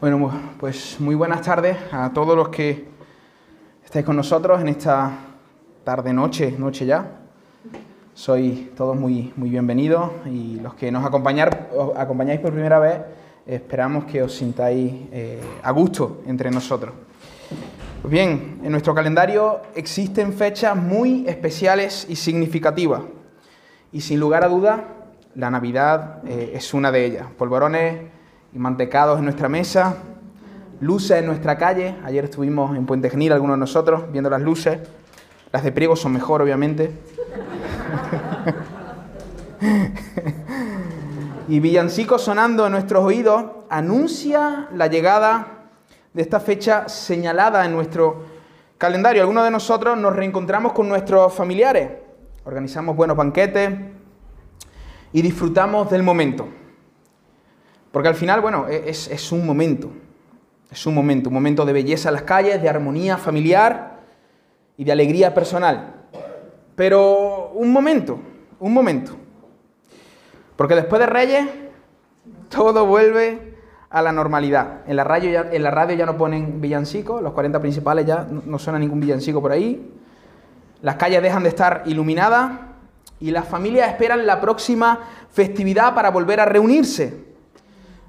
Bueno, pues muy buenas tardes a todos los que estáis con nosotros en esta tarde noche, noche ya. Sois todos muy, muy bienvenidos y los que nos acompañar, os acompañáis por primera vez, esperamos que os sintáis eh, a gusto entre nosotros. Pues bien, en nuestro calendario existen fechas muy especiales y significativas y sin lugar a duda la Navidad eh, es una de ellas. Polvorones y mantecados en nuestra mesa, luces en nuestra calle. Ayer estuvimos en Puente Genil, algunos de nosotros, viendo las luces. Las de Priego son mejor, obviamente. y villancicos sonando en nuestros oídos anuncia la llegada de esta fecha señalada en nuestro calendario. Algunos de nosotros nos reencontramos con nuestros familiares, organizamos buenos banquetes y disfrutamos del momento. Porque al final, bueno, e-, es, un momento, es un momento, un momento de belleza en las calles, de armonía familiar y de alegría personal. Pero un momento, un momento. Porque después de Reyes, todo vuelve a la normalidad. En la radio ya, no ponen villancicos, los 40 principales ya no suena ningún villancico por ahí. Las calles dejan de estar iluminadas y las familias esperan la próxima festividad para volver a reunirse.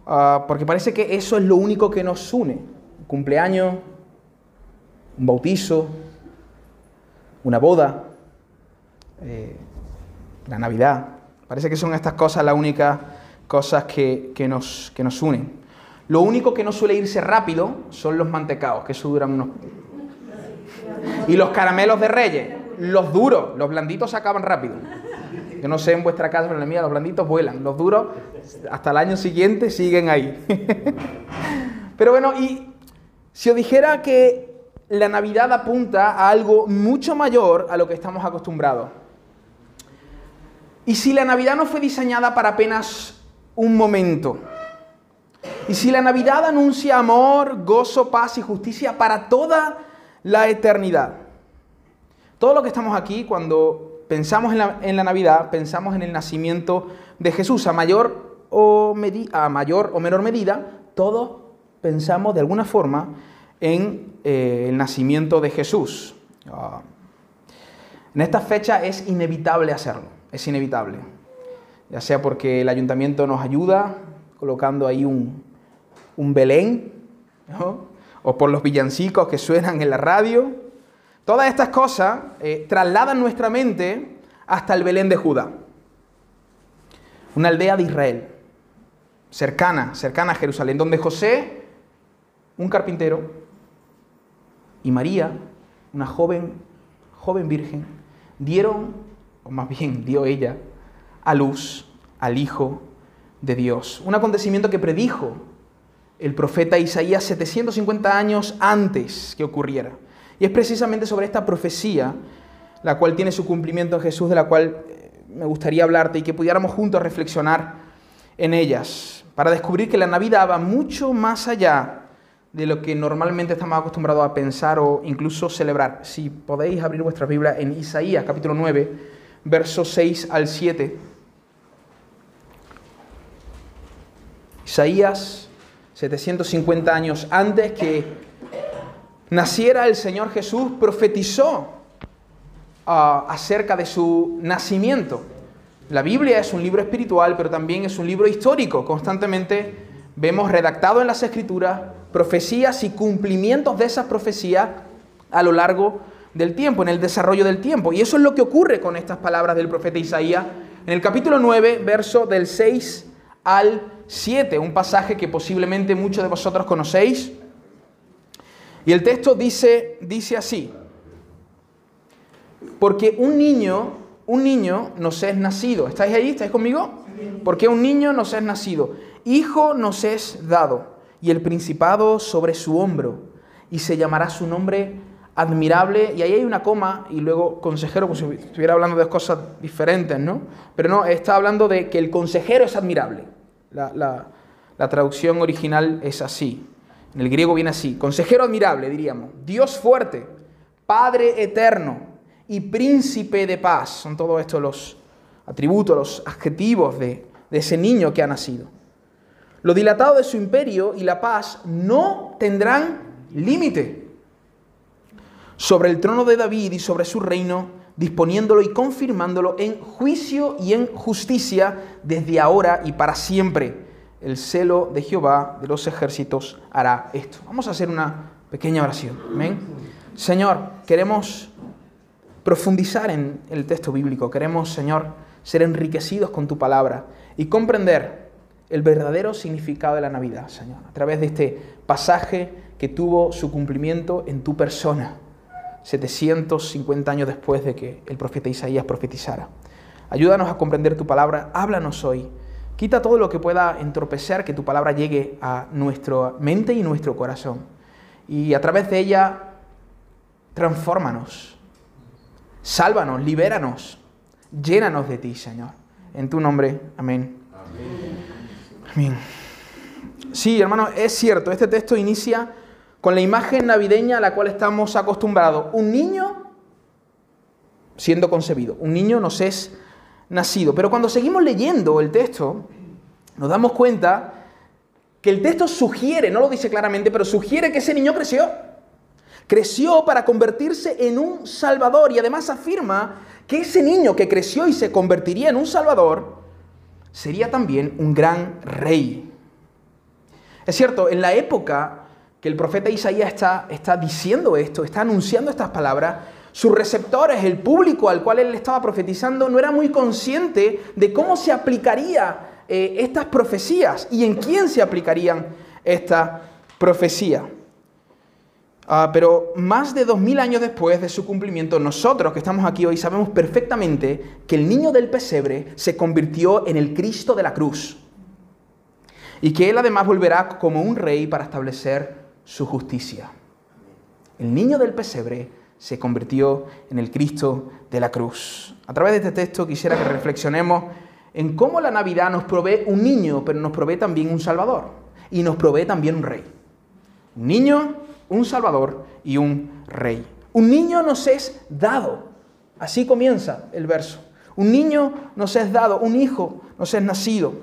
Uh, porque parece que eso es lo único que nos une. Un cumpleaños, un bautizo, una boda, eh, la Navidad. Parece que son estas cosas las únicas cosas que, que, nos, que nos unen. Lo único que no suele irse rápido son los mantecaos, que eso duran unos... Y los caramelos de reyes, los duros, los blanditos se acaban rápido. Yo no sé en vuestra casa, pero en la mía los blanditos vuelan. Los duros hasta el año siguiente siguen ahí. pero bueno, y si os dijera que la Navidad apunta a algo mucho mayor a lo que estamos acostumbrados. Y si la Navidad no fue diseñada para apenas un momento. Y si la Navidad anuncia amor, gozo, paz y justicia para toda la eternidad. Todo lo que estamos aquí, cuando pensamos en la, Navidad, pensamos en el nacimiento de Jesús. A mayor, o a mayor o menor medida, todos pensamos de alguna forma en eh, el nacimiento de Jesús. Ah. En esta fecha es inevitable hacerlo, es inevitable. Ya sea porque el ayuntamiento nos ayuda colocando ahí un, Belén, o por los villancicos que suenan en la radio, Todas estas cosas eh, trasladan nuestra mente hasta el Belén de Judá, una aldea de Israel, cercana, cercana a Jerusalén, donde José, un carpintero, y María, una joven, joven virgen, dieron, o más bien dio ella, a luz al Hijo de Dios. Un acontecimiento que predijo el profeta Isaías 750 años antes que ocurriera. Y es precisamente sobre esta profecía, la cual tiene su cumplimiento en Jesús, de la cual eh, me gustaría hablarte y que pudiéramos juntos reflexionar en ellas, para descubrir que la Navidad va mucho más allá de lo que normalmente estamos acostumbrados a pensar o incluso celebrar. Si podéis abrir vuestra Biblia en Isaías capítulo 9, versos 6 al 7. Isaías, 750 años antes que naciera el Señor Jesús, profetizó ah, acerca de su nacimiento. La Biblia es un libro espiritual, pero también es un libro histórico. Constantemente vemos redactado en las Escrituras profecías y cumplimientos de esas profecías a lo largo del tiempo, en el desarrollo del tiempo. Y eso es lo que ocurre con estas palabras del profeta Isaías en el capítulo 9, verso del 6 al 7, un pasaje que posiblemente muchos de vosotros conocéis y el texto dice, dice así, porque un niño, un niño nos es nacido. ¿Estáis ahí? ¿Estáis conmigo? Porque un niño nos es nacido. Hijo nos es dado, y el principado sobre su hombro, y se llamará su nombre admirable, y ahí hay una coma, y luego consejero, como si estuviera hablando de cosas diferentes, ¿no? Pero no, está hablando de que el consejero es admirable. La, la traducción original es así. En el griego viene así, consejero admirable, diríamos, Dios fuerte, Padre eterno y príncipe de paz. Son todos estos los atributos, los adjetivos de, ese niño que ha nacido. Lo dilatado de su imperio y la paz no tendrán límite sobre el trono de David y sobre su reino, disponiéndolo y confirmándolo en juicio y en justicia desde ahora y para siempre. El celo de Jehová de los ejércitos hará esto. Vamos a hacer una pequeña oración. Amén. Señor, queremos profundizar en el texto bíblico. Queremos, Señor, ser enriquecidos con tu palabra y comprender el verdadero significado de la Navidad, Señor, a través de este pasaje que tuvo su cumplimiento en tu persona, 750 años después de que el profeta Isaías profetizara. Ayúdanos a comprender tu palabra, háblanos hoy. Quita todo lo que pueda entorpecer que tu palabra llegue a nuestra mente y nuestro corazón. Y a través de ella, transfórmanos, sálvanos, libéranos, llénanos de ti, Señor. En tu nombre, amén. Amén. Sí, hermano, es cierto, este texto inicia con la imagen navideña a la cual estamos acostumbrados. Un niño siendo concebido, un niño nos es nacido. Pero cuando seguimos leyendo el texto, nos damos cuenta que el texto sugiere, no lo dice claramente, pero sugiere que ese niño creció. Creció para convertirse en un salvador y además afirma que ese niño que creció y se convertiría en un salvador sería también un gran rey. Es cierto, en la época que el profeta Isaías está, está diciendo esto, está anunciando estas palabras, sus receptores, el público al cual él estaba profetizando, no era muy consciente de cómo se aplicaría eh, estas profecías y en quién se aplicarían esta profecía. Ah, pero más de dos mil años después de su cumplimiento, nosotros que estamos aquí hoy sabemos perfectamente que el niño del pesebre se convirtió en el Cristo de la cruz y que él además volverá como un rey para establecer su justicia. El niño del pesebre se convirtió en el Cristo de la cruz. A través de este texto quisiera que reflexionemos en cómo la Navidad nos provee un niño, pero nos provee también un Salvador y nos provee también un rey. Un niño un Salvador y un Rey. Un niño nos es dado. Así comienza el verso. Un niño nos es dado, un hijo nos es nacido.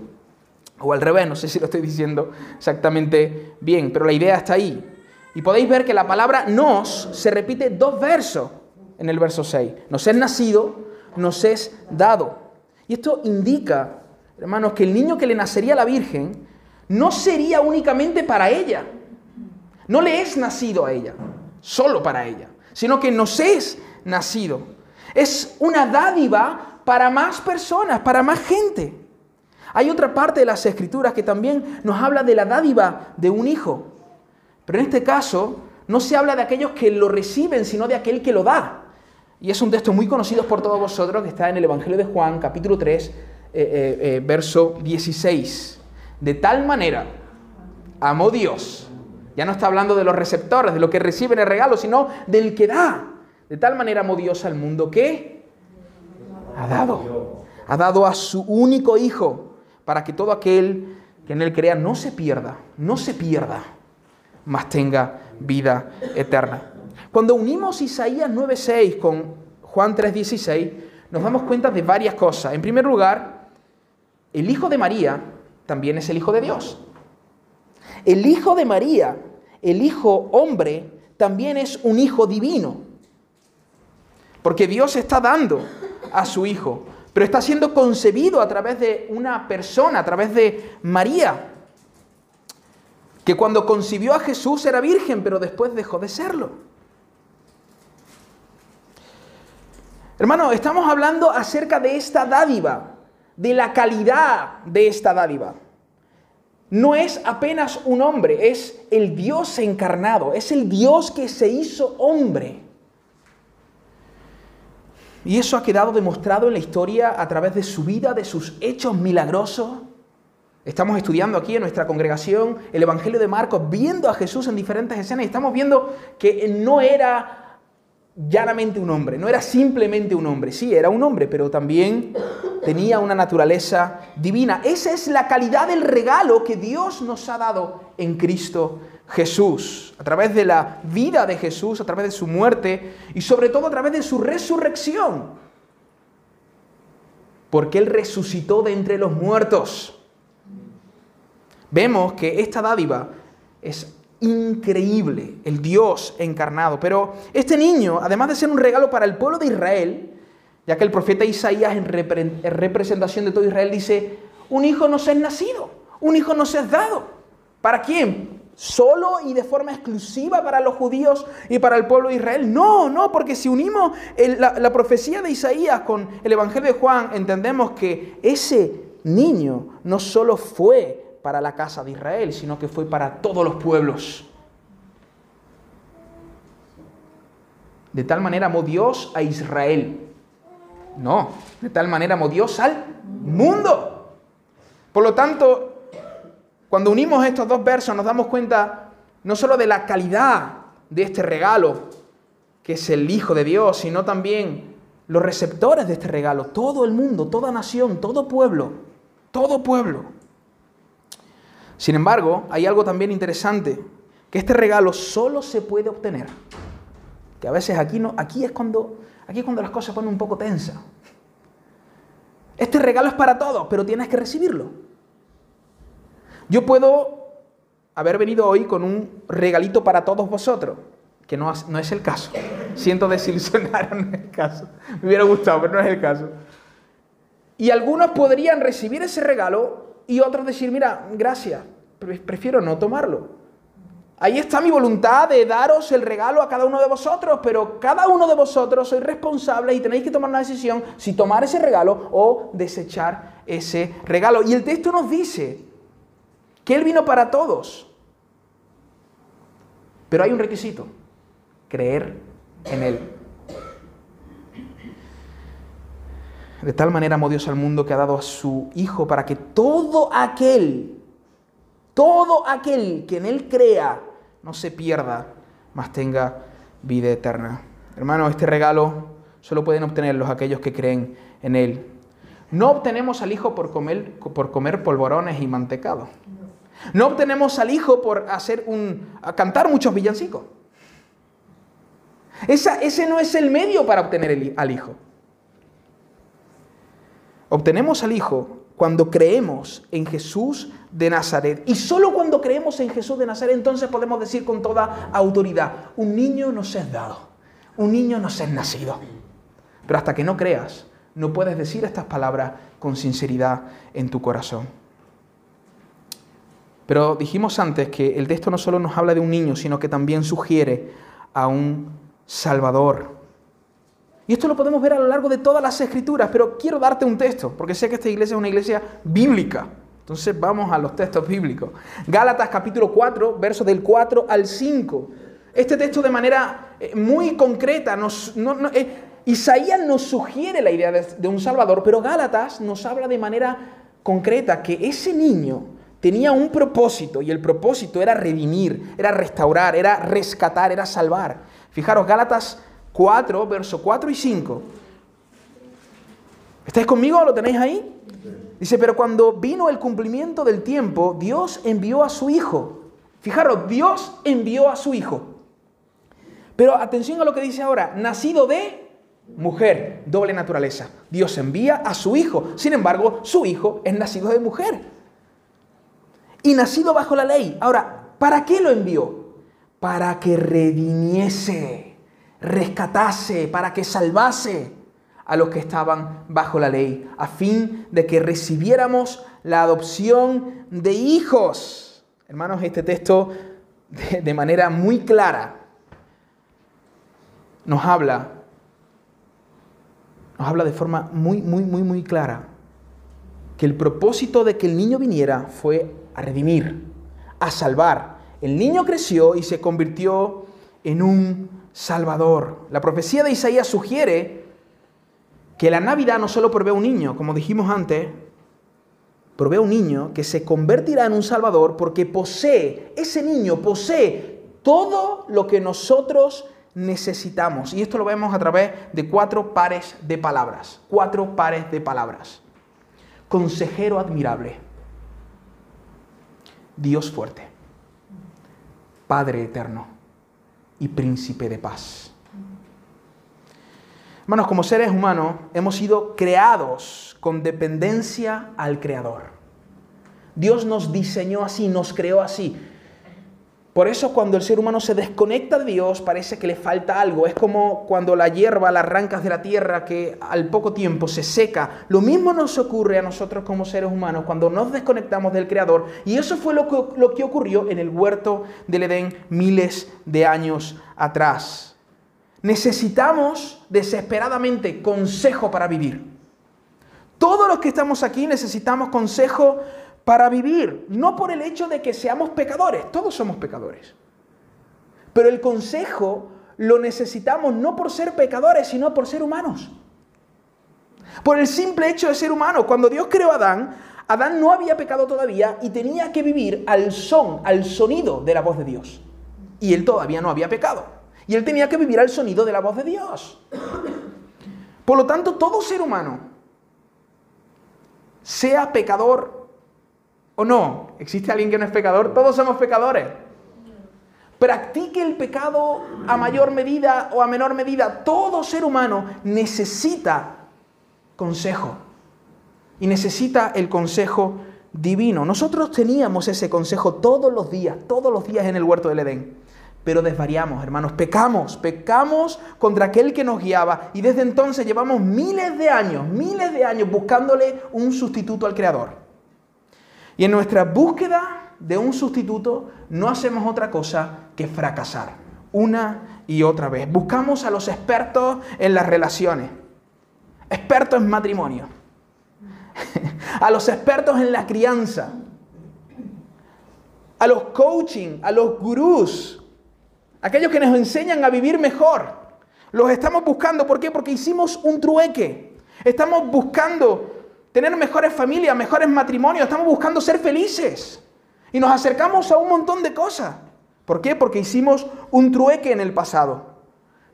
O al revés, no sé si lo estoy diciendo exactamente bien, pero la idea está ahí. Y podéis ver que la palabra nos se repite dos versos en el verso 6. Nos es nacido, nos es dado. Y esto indica, hermanos, que el niño que le nacería a la Virgen no sería únicamente para ella, no le es nacido a ella, solo para ella, sino que nos es nacido. Es una dádiva para más personas, para más gente. Hay otra parte de las escrituras que también nos habla de la dádiva de un hijo. Pero en este caso no se habla de aquellos que lo reciben, sino de aquel que lo da. Y es un texto muy conocido por todos vosotros que está en el Evangelio de Juan, capítulo 3, eh, eh, eh, verso 16. De tal manera amó Dios ya no está hablando de los receptores, de lo que reciben el regalo, sino del que da. De tal manera amó Dios al mundo que ha dado. Ha dado a su único Hijo para que todo aquel que en él crea no se pierda, no se pierda, mas tenga vida eterna. Cuando unimos Isaías 9.6 con Juan 3.16, nos damos cuenta de varias cosas. En primer lugar, el Hijo de María también es el Hijo de Dios. El Hijo de María el Hijo hombre también es un Hijo divino. Porque Dios está dando a su Hijo, pero está siendo concebido a través de una persona, a través de María, que cuando concibió a Jesús era virgen, pero después dejó de serlo. Hermano, estamos hablando acerca de esta dádiva, de la calidad de esta dádiva no es apenas un hombre, es el Dios encarnado, es el Dios que se hizo hombre. Y eso ha quedado demostrado en la historia a través de su vida, de sus hechos milagrosos. Estamos estudiando aquí en nuestra congregación el Evangelio de Marcos, viendo a Jesús en diferentes escenas y estamos viendo que no era llanamente un hombre, no era simplemente un hombre, sí, era un hombre, pero también tenía una naturaleza divina. Esa es la calidad del regalo que Dios nos ha dado en Cristo Jesús, a través de la vida de Jesús, a través de su muerte y sobre todo a través de su resurrección, porque Él resucitó de entre los muertos. Vemos que esta dádiva es increíble, el Dios encarnado. Pero este niño, además de ser un regalo para el pueblo de Israel, ya que el profeta Isaías en, representación de todo Israel dice, un hijo nos es nacido, un hijo nos es dado. ¿Para quién? ¿Solo y de forma exclusiva para los judíos y para el pueblo de Israel? No, no, porque si unimos la, la profecía de Isaías con el Evangelio de Juan, entendemos que ese niño no solo fue para la casa de Israel, sino que fue para todos los pueblos. De tal manera amó Dios a Israel. No, de tal manera amó Dios al mundo. Por lo tanto, cuando unimos estos dos versos nos damos cuenta no solo de la calidad de este regalo, que es el Hijo de Dios, sino también los receptores de este regalo, todo el mundo, toda nación, todo pueblo, todo pueblo. Sin embargo, hay algo también interesante, que este regalo solo se puede obtener. Que a veces aquí, no, aquí, es cuando, aquí es cuando las cosas ponen un poco tensas. Este regalo es para todos, pero tienes que recibirlo. Yo puedo haber venido hoy con un regalito para todos vosotros, que no, no es el caso. Siento desilusionar, no es el caso. Me hubiera gustado, pero no es el caso. Y algunos podrían recibir ese regalo y otros decir, mira, gracias, prefiero no tomarlo. Ahí está mi voluntad de daros el regalo a cada uno de vosotros, pero cada uno de vosotros sois responsables y tenéis que tomar una decisión si tomar ese regalo o desechar ese regalo. Y el texto nos dice que Él vino para todos, pero hay un requisito, creer en Él. De tal manera amó Dios al mundo que ha dado a su Hijo para que todo aquel, todo aquel que en Él crea, no se pierda, mas tenga vida eterna. Hermano, este regalo solo pueden obtenerlo aquellos que creen en Él. No obtenemos al Hijo por comer, por comer polvorones y mantecado. No obtenemos al Hijo por hacer un, cantar muchos villancicos. Esa, ese no es el medio para obtener al Hijo. Obtenemos al Hijo cuando creemos en Jesús de Nazaret. Y solo cuando creemos en Jesús de Nazaret entonces podemos decir con toda autoridad, un niño nos es dado, un niño nos es nacido. Pero hasta que no creas, no puedes decir estas palabras con sinceridad en tu corazón. Pero dijimos antes que el texto no solo nos habla de un niño, sino que también sugiere a un Salvador. Y esto lo podemos ver a lo largo de todas las escrituras, pero quiero darte un texto, porque sé que esta iglesia es una iglesia bíblica. Entonces vamos a los textos bíblicos. Gálatas capítulo 4, versos del 4 al 5. Este texto de manera eh, muy concreta, nos, eh, Isaías nos sugiere la idea de, de un Salvador, pero Gálatas nos habla de manera concreta que ese niño tenía un propósito y el propósito era redimir, era restaurar, era rescatar, era salvar. Fijaros, Gálatas 4, verso 4 y 5. ¿Estáis conmigo? ¿Lo tenéis ahí? Dice, pero cuando vino el cumplimiento del tiempo, Dios envió a su Hijo. Fijaros, Dios envió a su Hijo. Pero atención a lo que dice ahora, nacido de mujer, doble naturaleza. Dios envía a su Hijo. Sin embargo, su Hijo es nacido de mujer. Y nacido bajo la ley. Ahora, ¿para qué lo envió? Para que redimiese rescatase, para que salvase a los que estaban bajo la ley, a fin de que recibiéramos la adopción de hijos. Hermanos, este texto de, manera muy clara nos habla, nos habla de forma muy, muy, muy, muy clara, que el propósito de que el niño viniera fue a redimir, a salvar. El niño creció y se convirtió en un Salvador. La profecía de Isaías sugiere que la Navidad no solo provee un niño, como dijimos antes, provee un niño que se convertirá en un Salvador porque posee, ese niño posee todo lo que nosotros necesitamos. Y esto lo vemos a través de cuatro pares de palabras. Cuatro pares de palabras. Consejero admirable. Dios fuerte. Padre eterno y príncipe de paz. Hermanos, como seres humanos hemos sido creados con dependencia al Creador. Dios nos diseñó así, nos creó así. Por eso cuando el ser humano se desconecta de Dios parece que le falta algo. Es como cuando la hierba la arrancas de la tierra que al poco tiempo se seca. Lo mismo nos ocurre a nosotros como seres humanos cuando nos desconectamos del Creador. Y eso fue lo que, lo que ocurrió en el huerto del Edén miles de años atrás. Necesitamos desesperadamente consejo para vivir. Todos los que estamos aquí necesitamos consejo para vivir, no por el hecho de que seamos pecadores, todos somos pecadores. Pero el consejo lo necesitamos no por ser pecadores, sino por ser humanos. Por el simple hecho de ser humano. Cuando Dios creó a Adán, Adán no había pecado todavía y tenía que vivir al son, al sonido de la voz de Dios. Y él todavía no había pecado. Y él tenía que vivir al sonido de la voz de Dios. Por lo tanto, todo ser humano, sea pecador ¿O no? ¿Existe alguien que no es pecador? Todos somos pecadores. Practique el pecado a mayor medida o a menor medida. Todo ser humano necesita consejo. Y necesita el consejo divino. Nosotros teníamos ese consejo todos los días, todos los días en el huerto del Edén. Pero desvariamos, hermanos, pecamos, pecamos contra aquel que nos guiaba y desde entonces llevamos miles de años, miles de años buscándole un sustituto al Creador. Y en nuestra búsqueda de un sustituto no hacemos otra cosa que fracasar una y otra vez. Buscamos a los expertos en las relaciones, expertos en matrimonio, a los expertos en la crianza, a los coaching, a los gurús, aquellos que nos enseñan a vivir mejor. Los estamos buscando, ¿por qué? Porque hicimos un trueque. Estamos buscando tener mejores familias, mejores matrimonios, estamos buscando ser felices. Y nos acercamos a un montón de cosas. ¿Por qué? Porque hicimos un trueque en el pasado.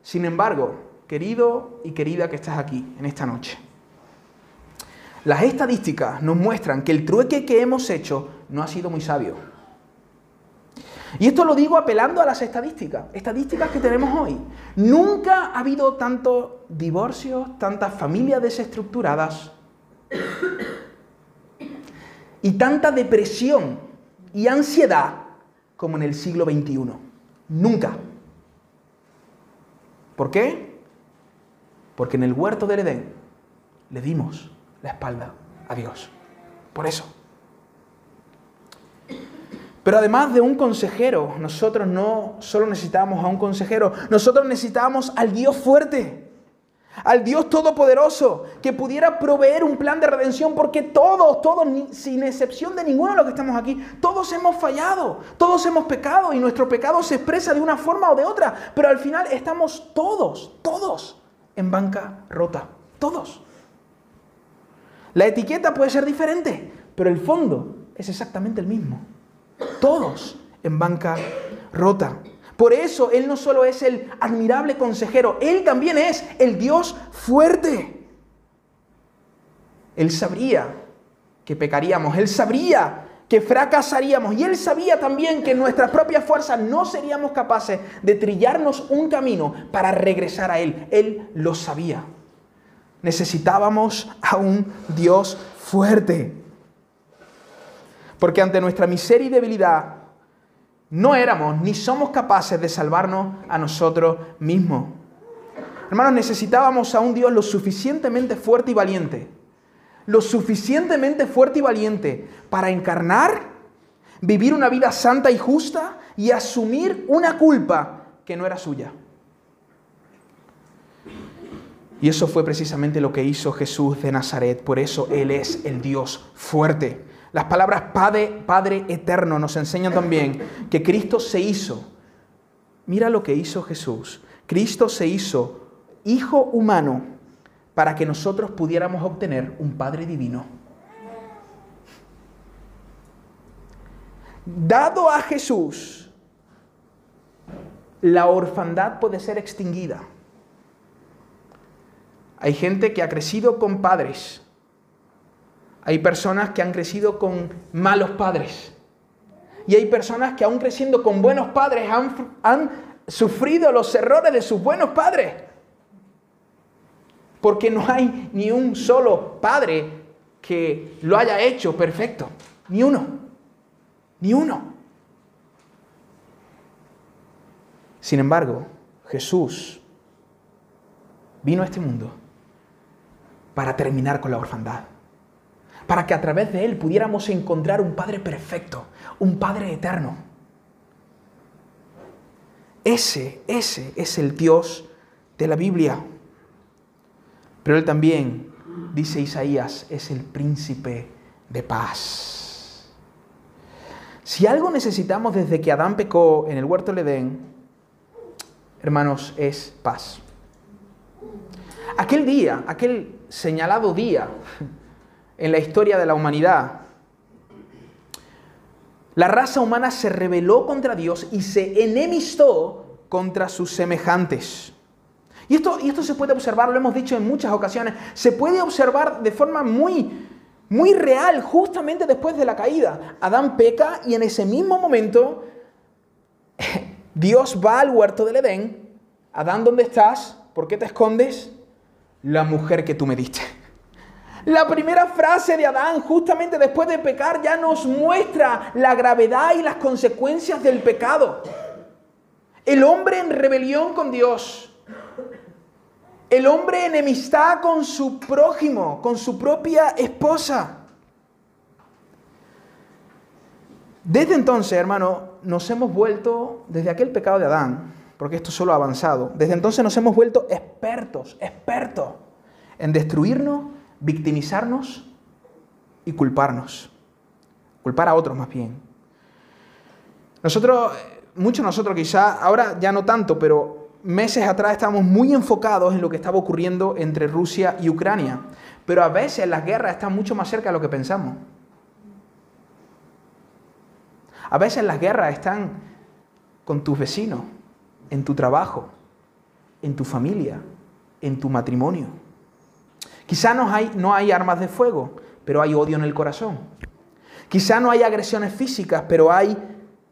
Sin embargo, querido y querida que estás aquí en esta noche, las estadísticas nos muestran que el trueque que hemos hecho no ha sido muy sabio. Y esto lo digo apelando a las estadísticas, estadísticas que tenemos hoy. Nunca ha habido tantos divorcios, tantas familias desestructuradas, y tanta depresión y ansiedad como en el siglo XXI. Nunca. ¿Por qué? Porque en el huerto del Edén le dimos la espalda a Dios. Por eso. Pero además de un consejero, nosotros no solo necesitábamos a un consejero, nosotros necesitábamos al Dios fuerte al Dios Todopoderoso que pudiera proveer un plan de redención, porque todos, todos, sin excepción de ninguno de los que estamos aquí, todos hemos fallado, todos hemos pecado y nuestro pecado se expresa de una forma o de otra, pero al final estamos todos, todos en banca rota, todos. La etiqueta puede ser diferente, pero el fondo es exactamente el mismo. Todos en banca rota. Por eso Él no solo es el admirable consejero, Él también es el Dios fuerte. Él sabría que pecaríamos, Él sabría que fracasaríamos y Él sabía también que en nuestras propias fuerzas no seríamos capaces de trillarnos un camino para regresar a Él. Él lo sabía. Necesitábamos a un Dios fuerte. Porque ante nuestra miseria y debilidad, no éramos ni somos capaces de salvarnos a nosotros mismos. Hermanos, necesitábamos a un Dios lo suficientemente fuerte y valiente, lo suficientemente fuerte y valiente para encarnar, vivir una vida santa y justa y asumir una culpa que no era suya. Y eso fue precisamente lo que hizo Jesús de Nazaret, por eso Él es el Dios fuerte. Las palabras Padre, Padre eterno nos enseñan también que Cristo se hizo. Mira lo que hizo Jesús. Cristo se hizo hijo humano para que nosotros pudiéramos obtener un Padre divino. Dado a Jesús, la orfandad puede ser extinguida. Hay gente que ha crecido con padres hay personas que han crecido con malos padres. Y hay personas que aún creciendo con buenos padres han, sufrido los errores de sus buenos padres. Porque no hay ni un solo padre que lo haya hecho perfecto. Ni uno. Ni uno. Sin embargo, Jesús vino a este mundo para terminar con la orfandad. Para que a través de Él pudiéramos encontrar un Padre perfecto, un Padre eterno. Ese, ese es el Dios de la Biblia. Pero Él también, dice Isaías, es el príncipe de paz. Si algo necesitamos desde que Adán pecó en el huerto del Edén, hermanos, es paz. Aquel día, aquel señalado día en la historia de la humanidad, la raza humana se rebeló contra Dios y se enemistó contra sus semejantes. Y esto, y esto se puede observar, lo hemos dicho en muchas ocasiones, se puede observar de forma muy, muy real justamente después de la caída. Adán peca y en ese mismo momento Dios va al huerto del Edén. Adán, ¿dónde estás? ¿Por qué te escondes? La mujer que tú me diste. La primera frase de Adán, justamente después de pecar, ya nos muestra la gravedad y las consecuencias del pecado. El hombre en rebelión con Dios. El hombre enemistad con su prójimo, con su propia esposa. Desde entonces, hermano, nos hemos vuelto, desde aquel pecado de Adán, porque esto solo ha avanzado, desde entonces nos hemos vuelto expertos, expertos en destruirnos, victimizarnos y culparnos. Culpar a otros más bien. Nosotros, muchos de nosotros quizá, ahora ya no tanto, pero meses atrás estábamos muy enfocados en lo que estaba ocurriendo entre Rusia y Ucrania. Pero a veces las guerras están mucho más cerca de lo que pensamos. A veces las guerras están con tus vecinos, en tu trabajo, en tu familia, en tu matrimonio. Quizá no hay, no hay armas de fuego, pero hay odio en el corazón. Quizá no hay agresiones físicas, pero hay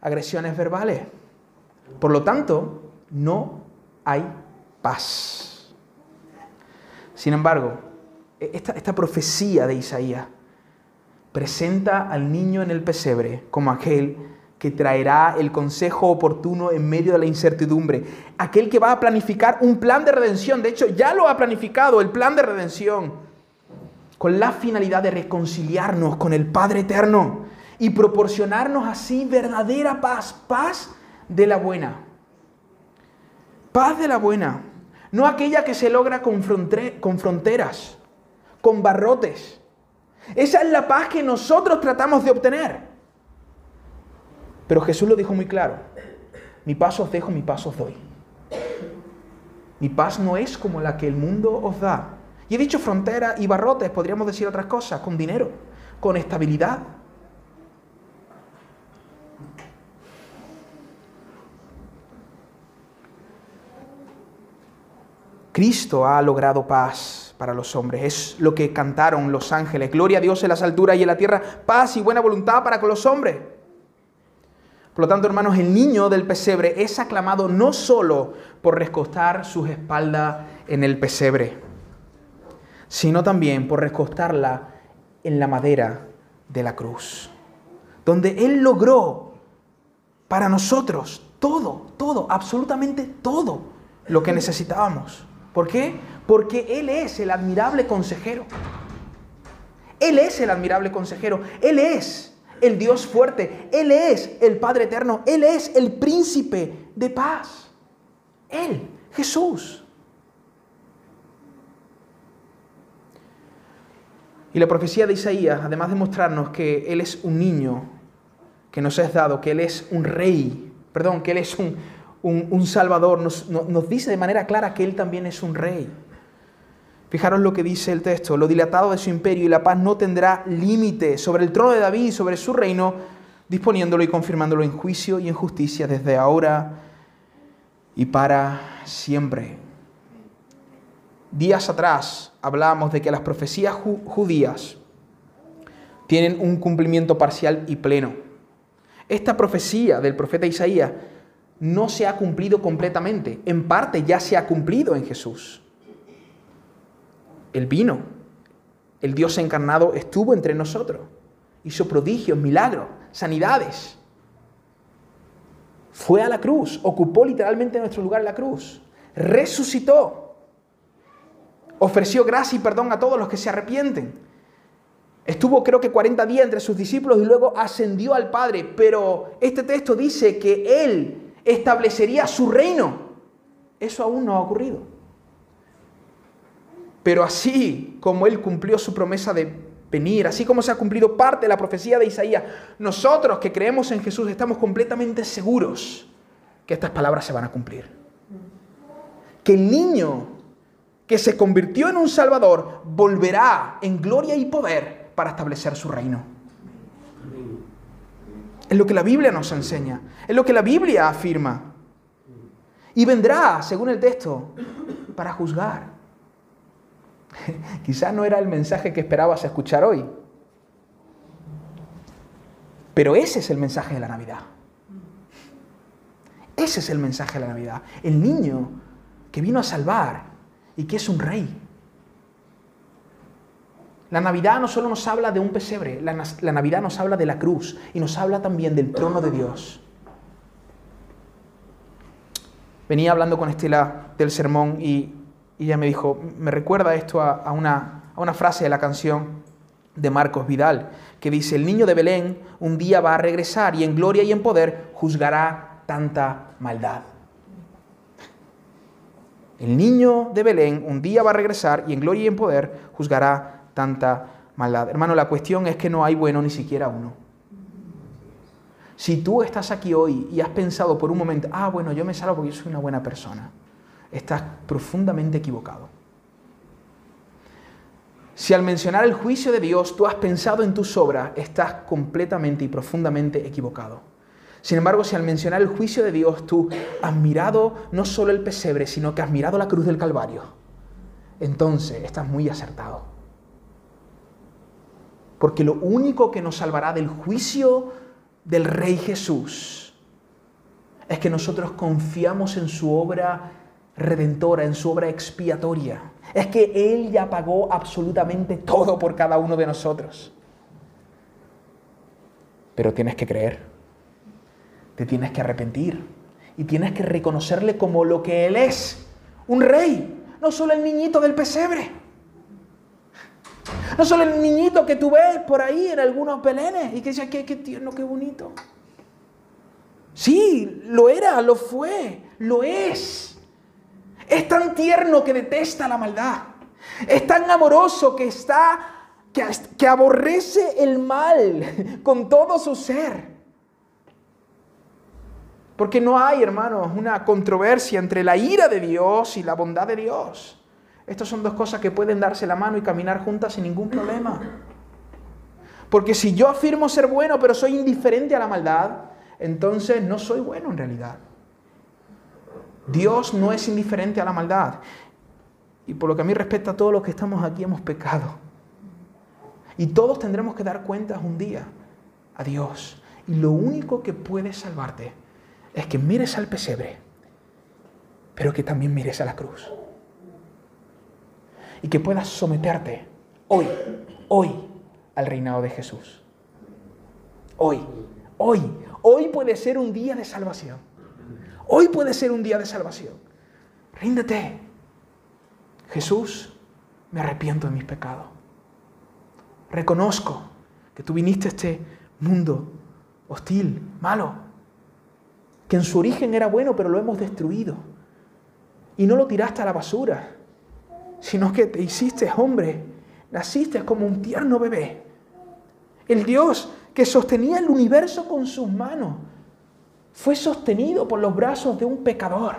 agresiones verbales. Por lo tanto, no hay paz. Sin embargo, esta, esta profecía de Isaías presenta al niño en el pesebre como aquel que traerá el consejo oportuno en medio de la incertidumbre, aquel que va a planificar un plan de redención, de hecho ya lo ha planificado, el plan de redención, con la finalidad de reconciliarnos con el Padre Eterno y proporcionarnos así verdadera paz, paz de la buena, paz de la buena, no aquella que se logra con, con fronteras, con barrotes, esa es la paz que nosotros tratamos de obtener. Pero Jesús lo dijo muy claro. Mi paz os dejo, mi paz os doy. Mi paz no es como la que el mundo os da. Y he dicho frontera y barrotes, podríamos decir otras cosas, con dinero, con estabilidad. Cristo ha logrado paz para los hombres. Es lo que cantaron los ángeles. Gloria a Dios en las alturas y en la tierra, paz y buena voluntad para con los hombres. Por lo tanto, hermanos, el niño del pesebre es aclamado no solo por recostar sus espaldas en el pesebre, sino también por recostarla en la madera de la cruz, donde Él logró para nosotros todo, todo, absolutamente todo lo que necesitábamos. ¿Por qué? Porque Él es el admirable consejero. Él es el admirable consejero. Él es el Dios fuerte. Él es el Padre eterno. Él es el príncipe de paz. Él, Jesús. Y la profecía de Isaías, además de mostrarnos que Él es un niño que nos es dado, que Él es un rey, perdón, que Él es un, un, Salvador, nos, nos dice de manera clara que Él también es un rey. Fijaros lo que dice el texto, lo dilatado de su imperio y la paz no tendrá límite sobre el trono de David y sobre su reino, disponiéndolo y confirmándolo en juicio y en justicia desde ahora y para siempre. Días atrás hablábamos de que las profecías judías tienen un cumplimiento parcial y pleno. Esta profecía del profeta Isaías no se ha cumplido completamente. En parte ya se ha cumplido en Jesús. El vino, el Dios encarnado estuvo entre nosotros hizo prodigios, milagros, sanidades. Fue a la cruz, ocupó literalmente nuestro lugar en la cruz, resucitó, ofreció gracia y perdón a todos los que se arrepienten. Estuvo creo que 40 días entre sus discípulos y luego ascendió al Padre, pero este texto dice que Él establecería su reino. Eso aún no ha ocurrido. Pero así como Él cumplió su promesa de venir, así como se ha cumplido parte de la profecía de Isaías, nosotros que creemos en Jesús estamos completamente seguros que estas palabras se van a cumplir. Que el niño que se convirtió en un Salvador volverá en gloria y poder para establecer su reino. Es lo que la Biblia nos enseña, es lo que la Biblia afirma. Y vendrá, según el texto, para juzgar. Quizás no era el mensaje que esperabas escuchar hoy, pero ese es el mensaje de la Navidad. Ese es el mensaje de la Navidad. El niño que vino a salvar y que es un rey. La Navidad no solo nos habla de un pesebre, la, Navidad nos habla de la cruz y nos habla también del trono de Dios. Venía hablando con Estela del sermón y, ella me dijo, me recuerda esto a, una, a una frase de la canción de Marcos Vidal, que dice, el niño de Belén un día va a regresar y en gloria y en poder juzgará tanta maldad. El niño de Belén un día va a regresar y en gloria y en poder juzgará tanta maldad. Hermano, la cuestión es que no hay bueno ni siquiera uno. Si tú estás aquí hoy y has pensado por un momento, ah, bueno, yo me salvo porque yo soy una buena persona, estás profundamente equivocado. Si al mencionar el juicio de Dios tú has pensado en tus obras, estás completamente y profundamente equivocado. Sin embargo, si al mencionar el juicio de Dios tú has mirado no solo el pesebre, sino que has mirado la cruz del Calvario, entonces estás muy acertado. Porque lo único que nos salvará del juicio del Rey Jesús es que nosotros confiamos en su obra redentora, en su obra expiatoria. Es que Él ya pagó absolutamente todo por cada uno de nosotros. Pero tienes que creer, te tienes que arrepentir y tienes que reconocerle como lo que Él es, un rey, no solo el niñito del pesebre. No solo el niñito que tú ves por ahí en algunos pelenes y que dice, qué, qué tierno, qué bonito. Sí, lo era, lo fue, lo es. Es tan tierno que detesta la maldad. Es tan amoroso que está, que, aborrece el mal con todo su ser. Porque no hay, hermanos, una controversia entre la ira de Dios y la bondad de Dios. Estas son dos cosas que pueden darse la mano y caminar juntas sin ningún problema. Porque si yo afirmo ser bueno pero soy indiferente a la maldad, entonces no soy bueno en realidad. Dios no es indiferente a la maldad. Y por lo que a mí respecta, todos los que estamos aquí hemos pecado. Y todos tendremos que dar cuentas un día a Dios. Y lo único que puede salvarte es que mires al pesebre, pero que también mires a la cruz y que puedas someterte hoy, hoy al reinado de Jesús. Hoy, hoy, hoy puede ser un día de salvación. Hoy puede ser un día de salvación. Ríndete. Jesús, me arrepiento de mis pecados. Reconozco que tú viniste a este mundo hostil, malo, que en su origen era bueno, pero lo hemos destruido. Y no lo tiraste a la basura, sino que te hiciste hombre, naciste como un tierno bebé. El Dios que sostenía el universo con sus manos fue sostenido por los brazos de un pecador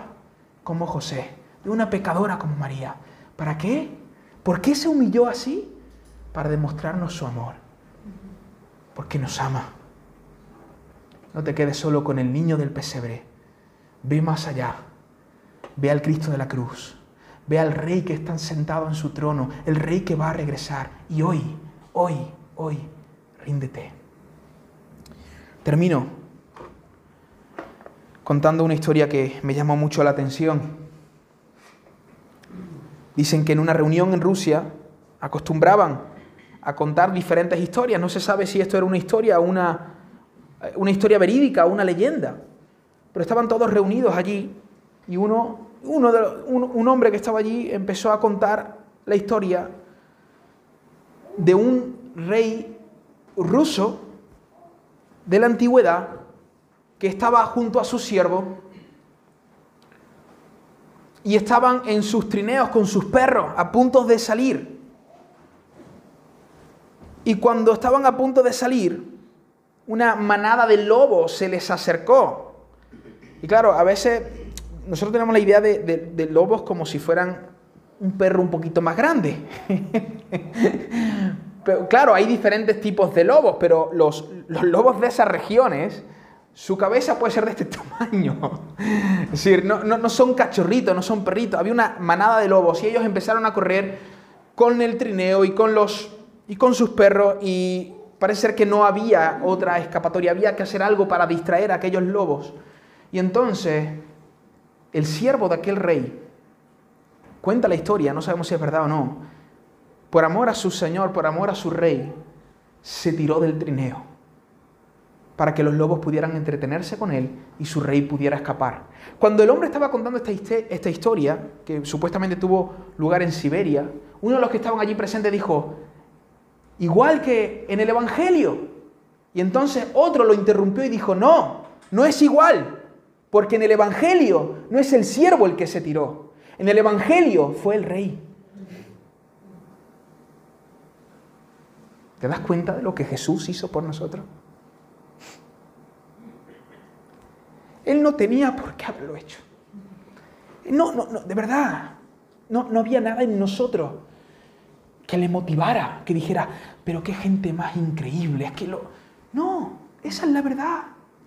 como José, de una pecadora como María. ¿Para qué? ¿Por qué se humilló así? Para demostrarnos su amor. Porque nos ama. No te quedes solo con el niño del pesebre. Ve más allá. Ve al Cristo de la cruz. Ve al rey que está sentado en su trono, el rey que va a regresar. Y hoy, hoy, hoy, ríndete. Termino contando una historia que me llamó mucho la atención. Dicen que en una reunión en Rusia acostumbraban a contar diferentes historias. No se sabe si esto era una historia, una, una historia verídica, una leyenda. Pero estaban todos reunidos allí y uno, uno de, un hombre que estaba allí empezó a contar la historia de un rey ruso de la antigüedad que estaba junto a su siervo y estaban en sus trineos con sus perros a punto de salir. Y cuando estaban a punto de salir, una manada de lobos se les acercó. Y claro, a veces nosotros tenemos la idea de, lobos como si fueran un perro un poquito más grande. pero, claro, hay diferentes tipos de lobos, pero los, los lobos de esas regiones su cabeza puede ser de este tamaño. Es decir, no, son cachorritos, no son perritos. Había una manada de lobos y ellos empezaron a correr con el trineo y con, los, y con sus perros y parece ser que no había otra escapatoria, había que hacer algo para distraer a aquellos lobos. Y entonces el siervo de aquel rey cuenta la historia, no sabemos si es verdad o no, por amor a su señor, por amor a su rey, se tiró del trineo para que los lobos pudieran entretenerse con él y su rey pudiera escapar. Cuando el hombre estaba contando esta, esta historia, que supuestamente tuvo lugar en Siberia, uno de los que estaban allí presentes dijo, igual que en el Evangelio. Y entonces otro lo interrumpió y dijo, no, no es igual, porque en el Evangelio no es el siervo el que se tiró, en el Evangelio fue el rey. ¿Te das cuenta de lo que Jesús hizo por nosotros? Él no tenía por qué haberlo hecho. No, no, no de verdad, no, no había nada en nosotros que le motivara, que dijera, pero qué gente más increíble, es que lo... No, esa es la verdad,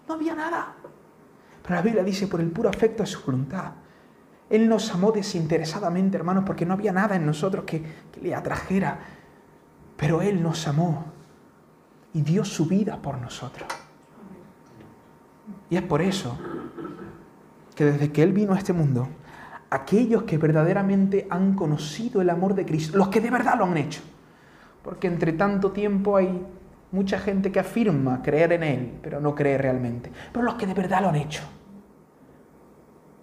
no había nada. Pero la Biblia dice, por el puro afecto a su voluntad. Él nos amó desinteresadamente, hermanos, porque no había nada en nosotros que, que le atrajera. Pero Él nos amó y dio su vida por nosotros. Y es por eso que desde que Él vino a este mundo, aquellos que verdaderamente han conocido el amor de Cristo, los que de verdad lo han hecho, porque entre tanto tiempo hay mucha gente que afirma creer en Él, pero no cree realmente, pero los que de verdad lo han hecho,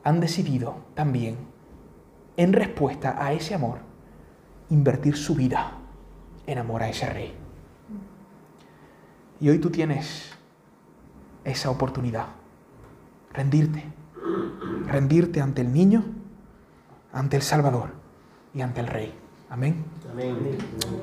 han decidido también, en respuesta a ese amor, invertir su vida en amor a ese rey. Y hoy tú tienes esa oportunidad. Rendirte. Rendirte ante el niño, ante el Salvador y ante el Rey. Amén. Amén.